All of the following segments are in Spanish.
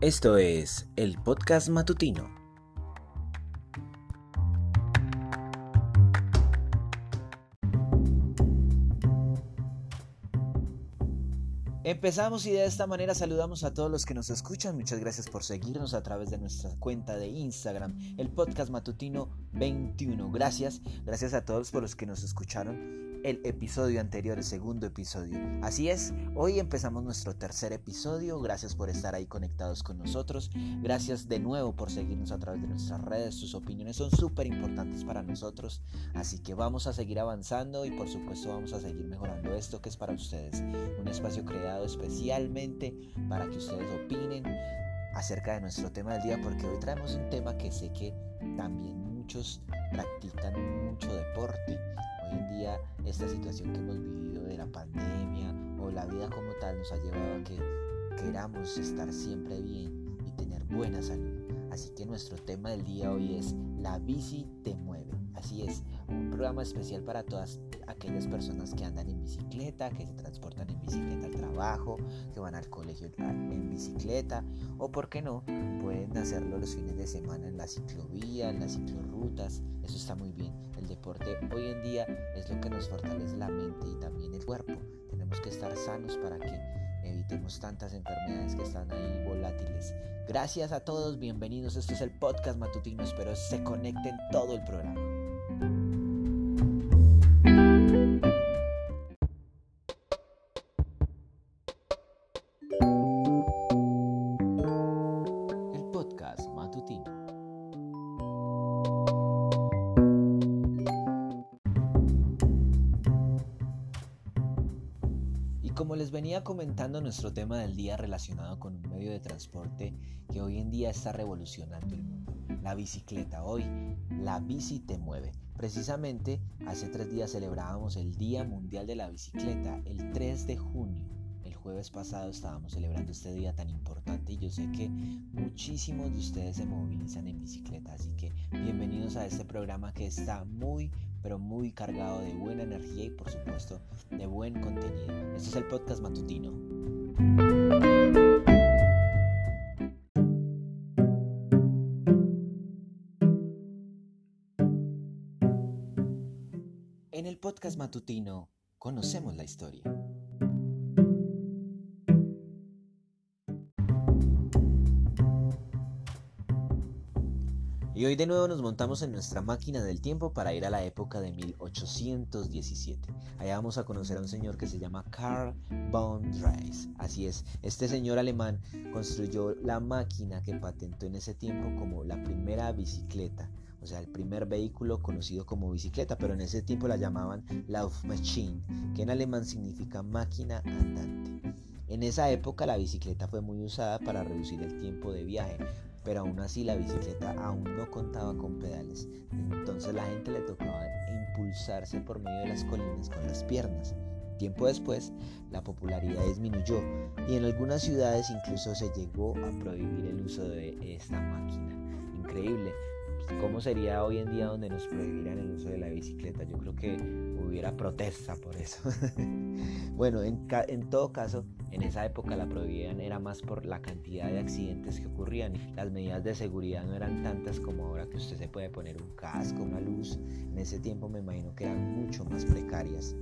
Esto es el podcast matutino. Empezamos y de esta manera saludamos a todos los que nos escuchan. Muchas gracias por seguirnos a través de nuestra cuenta de Instagram, el podcast matutino 21. Gracias, gracias a todos por los que nos escucharon el episodio anterior, el segundo episodio. Así es, hoy empezamos nuestro tercer episodio. Gracias por estar ahí conectados con nosotros. Gracias de nuevo por seguirnos a través de nuestras redes. Sus opiniones son súper importantes para nosotros. Así que vamos a seguir avanzando y por supuesto vamos a seguir mejorando esto que es para ustedes. Un espacio creado especialmente para que ustedes opinen acerca de nuestro tema del día porque hoy traemos un tema que sé que también muchos practican mucho deporte hoy en día esta situación que hemos vivido de la pandemia o la vida como tal nos ha llevado a que queramos estar siempre bien y tener buena salud. Así que nuestro tema del día hoy es La bici te mueve. Así es, un programa especial para todas aquellas personas que andan en bicicleta, que se transportan en bicicleta al trabajo, que van al colegio en bicicleta o, por qué no, pueden hacerlo los fines de semana en la ciclovía, en las ciclorrutas. Eso está muy bien. Deporte hoy en día es lo que nos fortalece la mente y también el cuerpo. Tenemos que estar sanos para que evitemos tantas enfermedades que están ahí volátiles. Gracias a todos, bienvenidos. Este es el podcast matutino. Espero se conecten todo el programa. Venía comentando, nuestro tema del día relacionado con un medio de transporte que hoy en día está revolucionando el mundo, la bicicleta. Hoy, la bici te mueve. Precisamente, hace tres días celebrábamos el Día Mundial de la Bicicleta, el 3 de junio. El jueves pasado estábamos celebrando este día tan importante y yo sé que muchísimos de ustedes se movilizan en bicicleta, así que bienvenidos a este programa que está muy pero muy cargado de buena energía y por supuesto de buen contenido. Este es el podcast matutino. En el podcast matutino conocemos la historia. Y hoy de nuevo nos montamos en nuestra máquina del tiempo para ir a la época de 1817. Allá vamos a conocer a un señor que se llama Karl von Drais. Así es, este señor alemán construyó la máquina que patentó en ese tiempo como la primera bicicleta. O sea, el primer vehículo conocido como bicicleta, pero en ese tiempo la llamaban Laufmaschine, que en alemán significa máquina andante. En esa época la bicicleta fue muy usada para reducir el tiempo de viaje, pero aún así la bicicleta aún no contaba con pedales, entonces la gente le tocaba impulsarse por medio de las colinas con las piernas. Tiempo después, la popularidad disminuyó y en algunas ciudades incluso se llegó a prohibir el uso de esta máquina. Increíble, ¿Cómo sería hoy en día donde nos prohibieran el uso de la bicicleta? Yo creo que hubiera protesta por eso. bueno, en, en, todo caso, en esa época la prohibían era más por la cantidad de accidentes que ocurrían. Las medidas de seguridad no eran tantas como ahora que usted se puede poner un casco, una luz. En ese tiempo me imagino que eran mucho más precarias.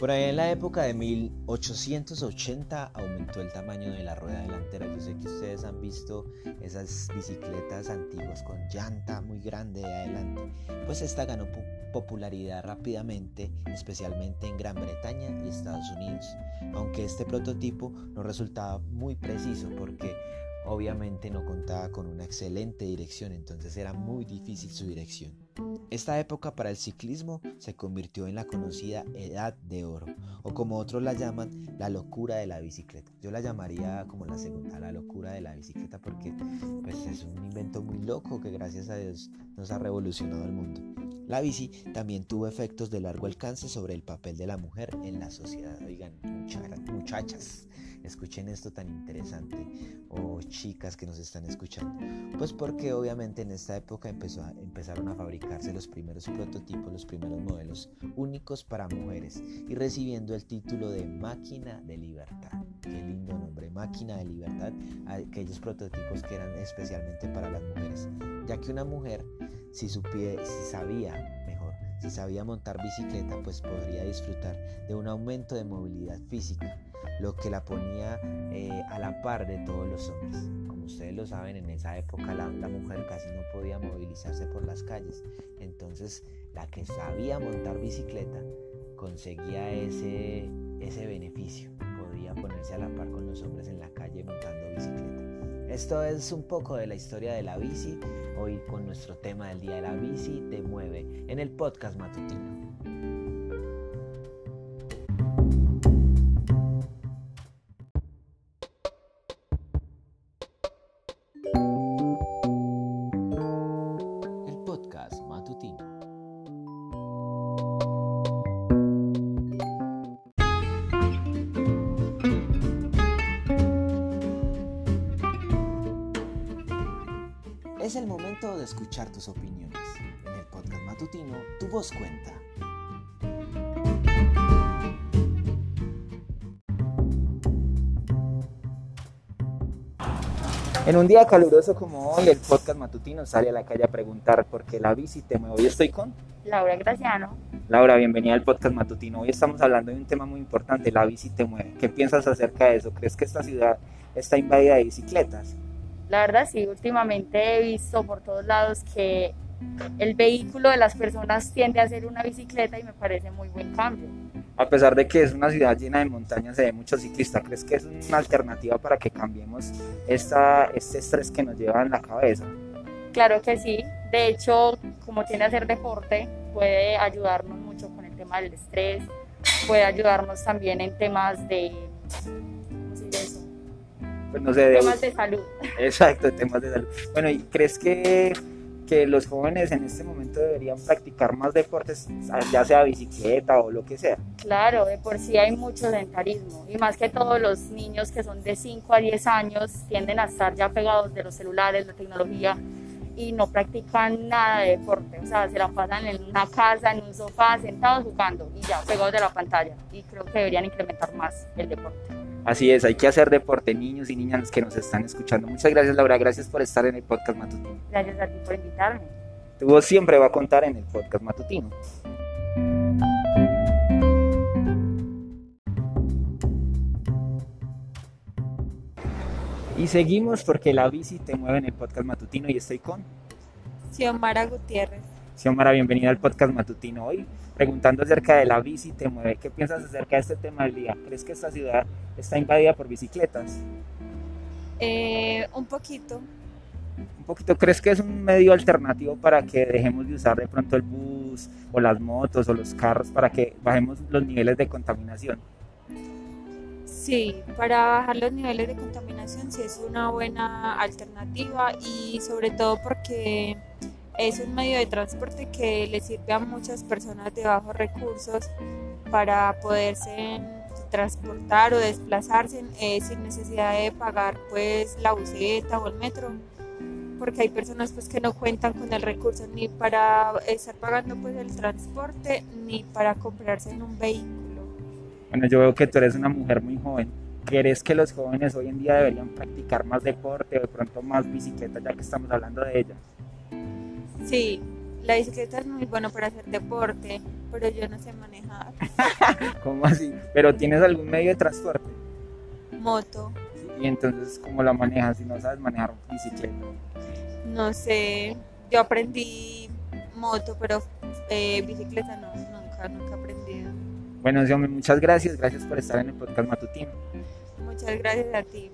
Por ahí en la época de 1880 aumentó el tamaño de la rueda delantera. Yo sé que ustedes han visto esas bicicletas antiguas con llanta muy grande de adelante. Pues esta ganó popularidad rápidamente, especialmente en Gran Bretaña y Estados Unidos. Aunque este prototipo no resultaba muy preciso porque obviamente no contaba con una excelente dirección, entonces era muy difícil su dirección. Esta época para el ciclismo se convirtió en la conocida Edad de Oro, o como otros la llaman, la locura de la bicicleta. Yo la llamaría como la segunda, la locura de la bicicleta, porque pues, es un invento muy loco que gracias a Dios nos ha revolucionado el mundo. La bici también tuvo efectos de largo alcance sobre el papel de la mujer en la sociedad. Oigan, muchachas, escuchen esto tan interesante o chicas que nos están escuchando. Pues porque obviamente en esta época empezó empezaron a fabricarse los primeros prototipos, los primeros modelos únicos para mujeres y recibiendo el título de máquina de libertad. Qué lindo nombre, máquina de libertad, aquellos prototipos que eran especialmente para las mujeres, ya que una mujer si, supie, si sabía mejor, si sabía montar bicicleta, pues podría disfrutar de un aumento de movilidad física lo que la ponía eh, a la par de todos los hombres. Como ustedes lo saben, en esa época la, mujer casi no podía movilizarse por las calles. Entonces, la que sabía montar bicicleta conseguía ese, ese beneficio. Podía ponerse a la par con los hombres en la calle montando bicicleta. Esto es un poco de la historia de la bici, hoy con nuestro tema del día de la bici te mueve en el podcast matutino. Tus opiniones. En el podcast matutino, tu voz cuenta. En un día caluroso como hoy, el podcast matutino sale a la calle a preguntar por qué la bici te mueve. Hoy estoy con Laura Graciano. Laura, bienvenida al podcast matutino. Hoy estamos hablando de un tema muy importante, la bici te mueve. ¿Qué piensas acerca de eso? ¿Crees que esta ciudad está invadida de bicicletas? La verdad sí, últimamente he visto por todos lados que el vehículo de las personas tiende a ser una bicicleta y me parece muy buen cambio. A pesar de que es una ciudad llena de montañas, se ve muchos ciclistas. ¿Crees que es una alternativa para que cambiemos esta, este estrés que nos lleva en la cabeza? Claro que sí. De hecho, como tiene a hacer deporte, puede ayudarnos mucho con el tema del estrés, puede ayudarnos también en temas de pues no sé, temas de salud. Exacto, temas de salud. Bueno, ¿y crees que, que los jóvenes en este momento deberían practicar más deportes, ya sea bicicleta o lo que sea? Claro, de por sí hay mucho sedentarismo y más que todos los niños que son de 5 a 10 años tienden a estar ya pegados de los celulares, la tecnología y no practican nada de deporte, o sea, se la pasan en una casa, en un sofá, sentados jugando y ya pegados de la pantalla y creo que deberían incrementar más el deporte. Así es, hay que hacer deporte, niños y niñas que nos están escuchando. Muchas gracias, Laura. Gracias por estar en el podcast matutino. Gracias a ti por invitarme. Tu voz siempre va a contar en el podcast matutino. Y seguimos porque la bici te mueve en el podcast matutino y estoy con Xiomara Gutiérrez. Xiomara, bienvenida al podcast matutino hoy preguntando acerca de la bici te mueve. ¿Qué piensas acerca de este tema del día? ¿Crees que esta ciudad está invadida por bicicletas? Eh, un poquito. Un poquito. ¿Crees que es un medio alternativo para que dejemos de usar de pronto el bus o las motos o los carros para que bajemos los niveles de contaminación? Sí, para bajar los niveles de contaminación sí es una buena alternativa y sobre todo porque es un medio de transporte que le sirve a muchas personas de bajos recursos para poderse transportar o desplazarse eh, sin necesidad de pagar pues la buseta o el metro porque hay personas pues que no cuentan con el recurso ni para estar pagando pues el transporte ni para comprarse en un vehículo. Bueno, yo veo que tú eres una mujer muy joven. ¿Crees que los jóvenes hoy en día deberían practicar más deporte o de pronto más bicicleta ya que estamos hablando de ella? Sí, la bicicleta es muy bueno para hacer deporte, pero yo no sé manejar. ¿Cómo así? ¿Pero tienes algún medio de transporte? Moto. ¿Y entonces cómo la manejas si no sabes manejar bicicleta? No sé, yo aprendí moto, pero eh, bicicleta no, nunca, nunca he aprendido. Bueno, Xiaomi, muchas gracias, gracias por estar en el podcast matutino. Muchas gracias a ti.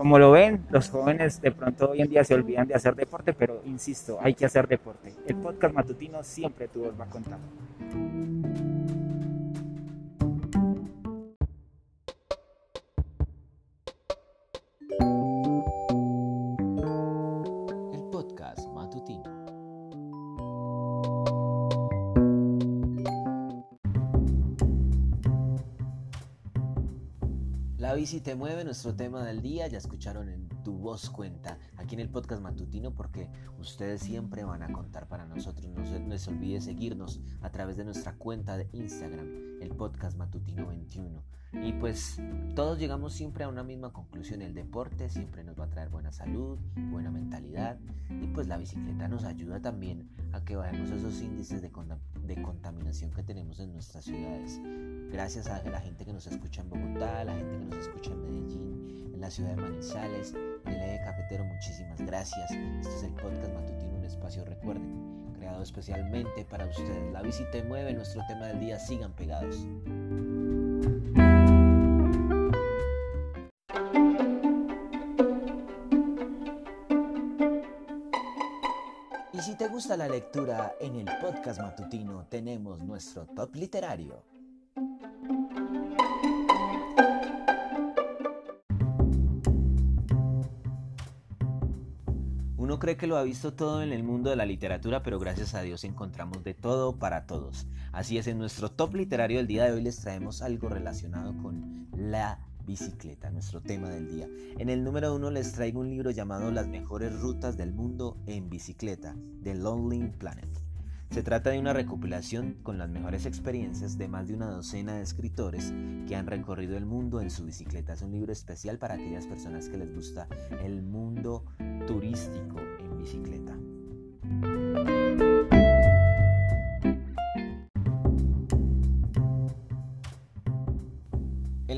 Como lo ven, los jóvenes de pronto hoy en día se olvidan de hacer deporte, pero insisto, hay que hacer deporte. El podcast matutino siempre tu voz va a contar. La bici te mueve, nuestro tema del día, ya escucharon en tu voz cuenta, aquí en el podcast matutino, porque ustedes siempre van a contar para nosotros. No se les olvide seguirnos a través de nuestra cuenta de Instagram, el podcast matutino 21. Y pues todos llegamos siempre a una misma conclusión, el deporte siempre nos va a traer buena salud, buena mentalidad y pues la bicicleta nos ayuda también a que bajemos esos índices de, de contaminación que tenemos en nuestras ciudades. Gracias a la gente que nos escucha en Bogotá, a la gente que nos escucha en Medellín, en la ciudad de Manizales, en el eje cafetero, muchísimas gracias. Este es el podcast matutino, un espacio, recuerden, creado especialmente para ustedes. La bici te mueve, nuestro tema del día, sigan pegados. Y si te gusta la lectura, en el podcast matutino tenemos nuestro top literario. Uno cree que lo ha visto todo en el mundo de la literatura, pero gracias a Dios encontramos de todo para todos. Así es, en nuestro top literario del día de hoy les traemos algo relacionado con la bicicleta, nuestro tema del día. En el número uno les traigo un libro llamado Las mejores rutas del mundo en bicicleta, The Lonely Planet. Se trata de una recopilación con las mejores experiencias de más de una docena de escritores que han recorrido el mundo en su bicicleta. Es un libro especial para aquellas personas que les gusta el mundo turístico en bicicleta.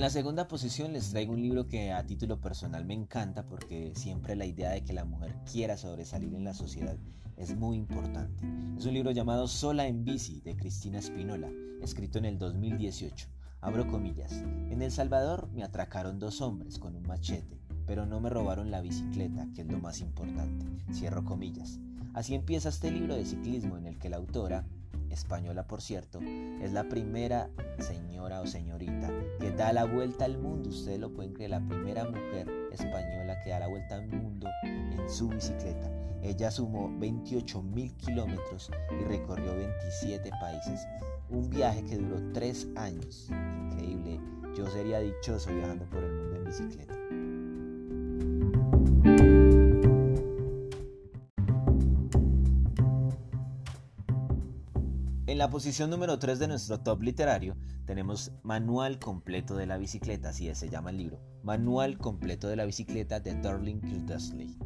La segunda posición les traigo un libro que a título personal me encanta porque siempre la idea de que la mujer quiera sobresalir en la sociedad es muy importante. Es un libro llamado Sola en bici de Cristina Espinola, escrito en el 2018. Abro comillas. En El Salvador me atracaron dos hombres con un machete, pero no me robaron la bicicleta, que es lo más importante. Cierro comillas. Así empieza este libro de ciclismo en el que la autora, española por cierto, es la primera señora o señorita que da la vuelta al mundo. Ustedes lo pueden creer, la primera mujer española que da la vuelta al mundo en su bicicleta. Ella sumó 28 mil kilómetros y recorrió 27 países. Un viaje que duró 3 años. Increíble. Yo sería dichoso viajando por el mundo en bicicleta. La posición número 3 de nuestro top literario tenemos Manual completo de la bicicleta, así se llama el libro. Manual completo de la bicicleta de Darling Kildesley.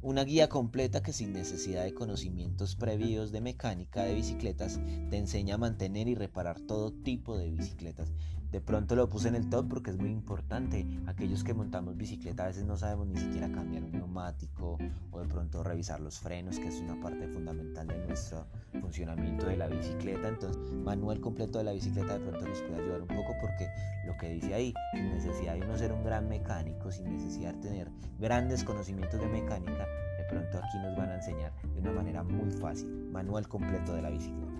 Una guía completa que sin necesidad de conocimientos previos de mecánica de bicicletas te enseña a mantener y reparar todo tipo de bicicletas de pronto lo puse en el top porque es muy importante. Aquellos que montamos bicicleta a veces no sabemos ni siquiera cambiar un neumático o de pronto revisar los frenos, que es una parte fundamental de nuestro funcionamiento de la bicicleta. Entonces, manual completo de la bicicleta de pronto nos puede ayudar un poco porque lo que dice ahí, sin necesidad de uno ser un gran mecánico, sin necesidad de tener grandes conocimientos de mecánica, de pronto aquí nos van a enseñar de una manera muy fácil. Manual completo de la bicicleta.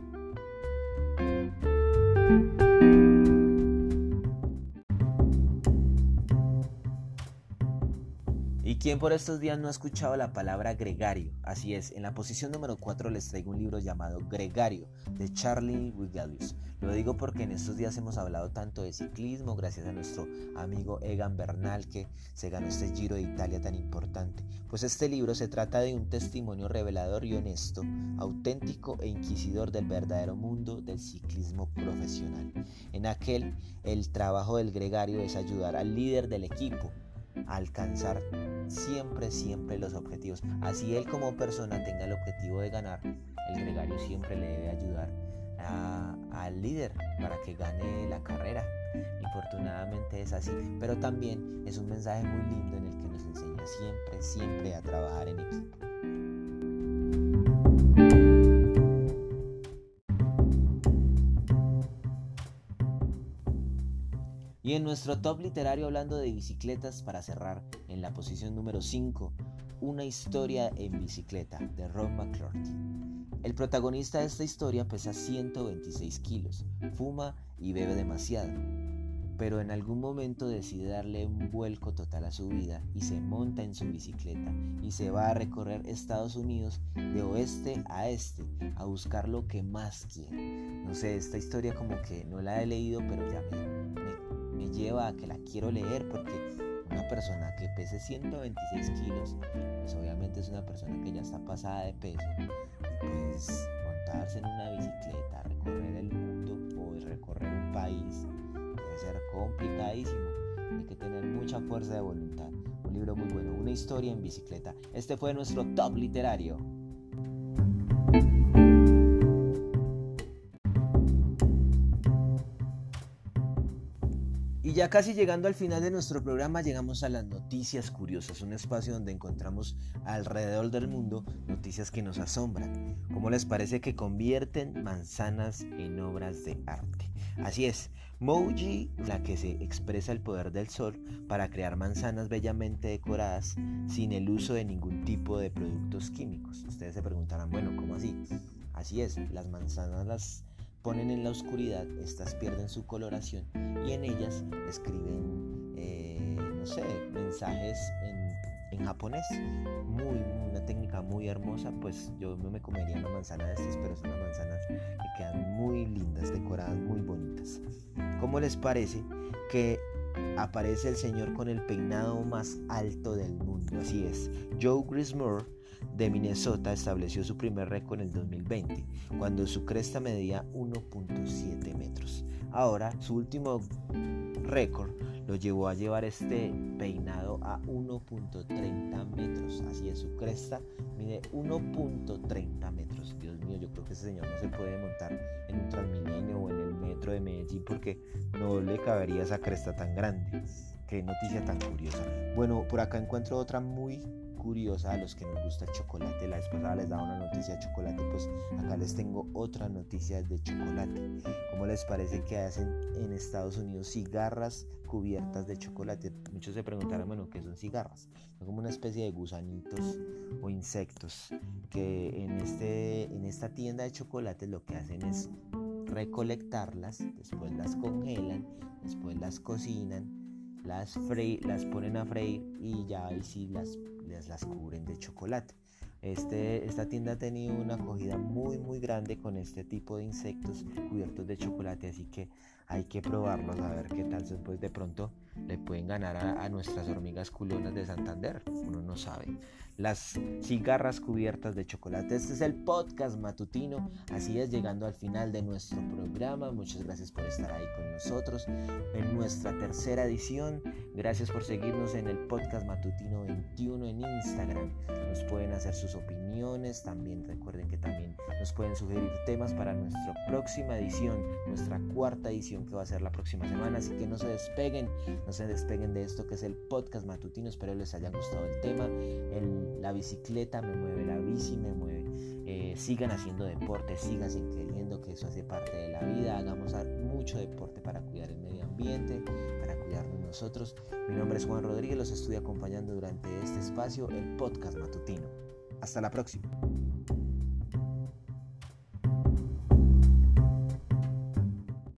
¿Quién por estos días no ha escuchado la palabra gregario? Así es, en la posición número 4 les traigo un libro llamado Gregario de Charlie Wigalius. Lo digo porque en estos días hemos hablado tanto de ciclismo gracias a nuestro amigo Egan Bernal que se ganó este Giro de Italia tan importante. Pues este libro se trata de un testimonio revelador y honesto, auténtico e inquisidor del verdadero mundo del ciclismo profesional. En aquel, el trabajo del gregario es ayudar al líder del equipo alcanzar siempre, siempre los objetivos. Así él como persona tenga el objetivo de ganar, el gregario siempre le debe ayudar al líder para que gane la carrera. Infortunadamente es así, pero también es un mensaje muy lindo en el que nos enseña siempre, siempre a trabajar en equipo. Y en nuestro top literario hablando de bicicletas para cerrar, en la posición número 5, Una historia en bicicleta de Ron McClurty. El protagonista de esta historia pesa 126 kilos, fuma y bebe demasiado, pero en algún momento decide darle un vuelco total a su vida y se monta en su bicicleta y se va a recorrer Estados Unidos de oeste a este a buscar lo que más quiere. No sé, esta historia como que no la he leído, pero ya me, lleva a que la quiero leer porque una persona que pese 126 kilos, pues obviamente es una persona que ya está pasada de peso. pues montarse en una bicicleta, recorrer el mundo o recorrer un país debe ser complicadísimo. Hay que tener mucha fuerza de voluntad. Un libro muy bueno, una historia en bicicleta. Este fue nuestro top literario. Y ya casi llegando al final de nuestro programa llegamos a las noticias curiosas, un espacio donde encontramos alrededor del mundo noticias que nos asombran. ¿Cómo les parece que convierten manzanas en obras de arte? Así es, Moji, la que se expresa el poder del sol para crear manzanas bellamente decoradas sin el uso de ningún tipo de productos químicos. Ustedes se preguntarán, bueno, ¿cómo así? Así es, las manzanas las ponen en la oscuridad, estas pierden su coloración y en ellas escriben, eh, no sé, mensajes en, japonés. Muy, una técnica muy hermosa, pues yo me comería una manzana de estas, pero son unas manzanas que quedan muy lindas, decoradas, muy bonitas. ¿Cómo les parece que aparece el señor con el peinado más alto del mundo? Así es, Joe Grismore de Minnesota estableció su primer récord en el 2020, cuando su cresta medía 1.7 metros. Ahora, su último récord lo llevó a llevar este peinado a 1.30 metros. Así es, su cresta mide 1.30 metros. Dios mío, yo creo que ese señor no se puede montar en un Transmilenio o en el metro de Medellín porque no le cabería esa cresta tan grande. Qué noticia tan curiosa. Bueno, por acá encuentro otra muy curiosa a los que nos gusta el chocolate. La vez pasada les daba una noticia de chocolate, pues acá les tengo otra noticia de chocolate. ¿Cómo les parece que hacen en Estados Unidos cigarras cubiertas de chocolate? Muchos se preguntarán, bueno, ¿qué son cigarras? Son como una especie de gusanitos o insectos que en, este, en esta tienda de chocolate lo que hacen es recolectarlas, después las congelan, después las cocinan las, las ponen a freír y ya ahí sí las las cubren de chocolate. Este, esta tienda ha tenido una acogida muy muy grande con este tipo de insectos cubiertos de chocolate, así que hay que probarlos a ver qué tal después de pronto le pueden ganar a, a, nuestras hormigas culonas de Santander, uno no sabe. Las cigarras cubiertas de chocolate. Este es el podcast matutino, así es llegando al final de nuestro programa. Muchas gracias por estar ahí con nosotros en nuestra tercera edición. Gracias por seguirnos en el podcast matutino 21 en Instagram. Nos pueden hacer sus opiniones, también recuerden que también nos pueden sugerir temas para nuestra próxima edición, nuestra cuarta edición que va a ser la próxima semana, así que no se despeguen no se despeguen de esto que es el podcast matutino. Espero les haya gustado el tema. la bicicleta me mueve, la bici me mueve. Eh, sigan haciendo deporte, sigan queriendo que eso hace parte de la vida. Hagamos mucho deporte para cuidar el medio ambiente, para cuidarnos nosotros. Mi nombre es Juan Rodríguez, los estoy acompañando durante este espacio, el podcast matutino. Hasta la próxima.